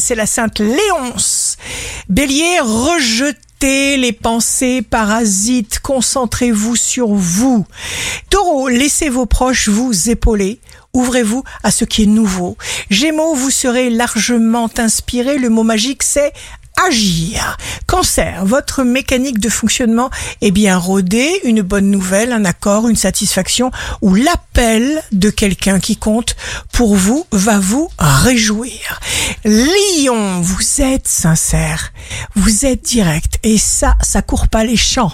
c'est la sainte Léonce. Bélier, rejetez les pensées parasites, concentrez-vous sur vous. Taureau, laissez vos proches vous épauler. Ouvrez-vous à ce qui est nouveau. Gémeaux, vous serez largement inspiré. Le mot magique, c'est agir. Cancer, votre mécanique de fonctionnement est bien rodée, une bonne nouvelle, un accord, une satisfaction ou l'appel de quelqu'un qui compte pour vous va vous réjouir. Lion, vous êtes sincère, vous êtes direct et ça, ça court pas les champs.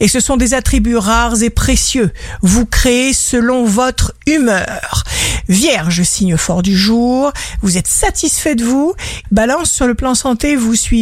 Et ce sont des attributs rares et précieux. Vous créez selon votre humeur. Vierge, signe fort du jour, vous êtes satisfait de vous. Balance sur le plan santé, vous suivez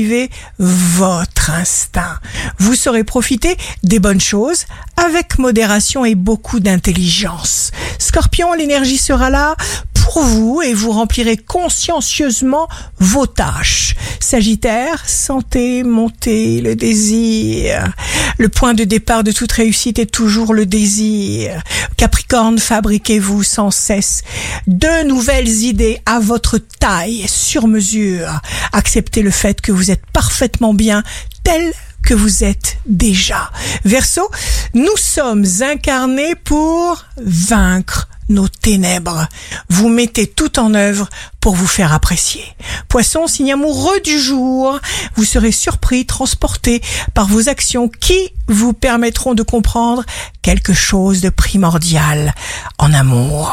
votre instinct. Vous saurez profiter des bonnes choses avec modération et beaucoup d'intelligence. Scorpion, l'énergie sera là pour vous et vous remplirez consciencieusement vos tâches. Sagittaire, santé, montée, le désir. Le point de départ de toute réussite est toujours le désir. Capricorne, fabriquez-vous sans cesse de nouvelles idées à votre taille, sur mesure. Acceptez le fait que vous êtes parfaitement bien tel que vous êtes déjà. Verseau, nous sommes incarnés pour vaincre nos ténèbres. Vous mettez tout en œuvre pour vous faire apprécier. Poisson, signe amoureux du jour, vous serez surpris, transporté par vos actions qui vous permettront de comprendre quelque chose de primordial en amour.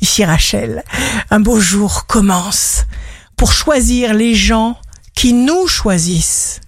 Ici Rachel, un beau jour commence pour choisir les gens qui nous choisissent.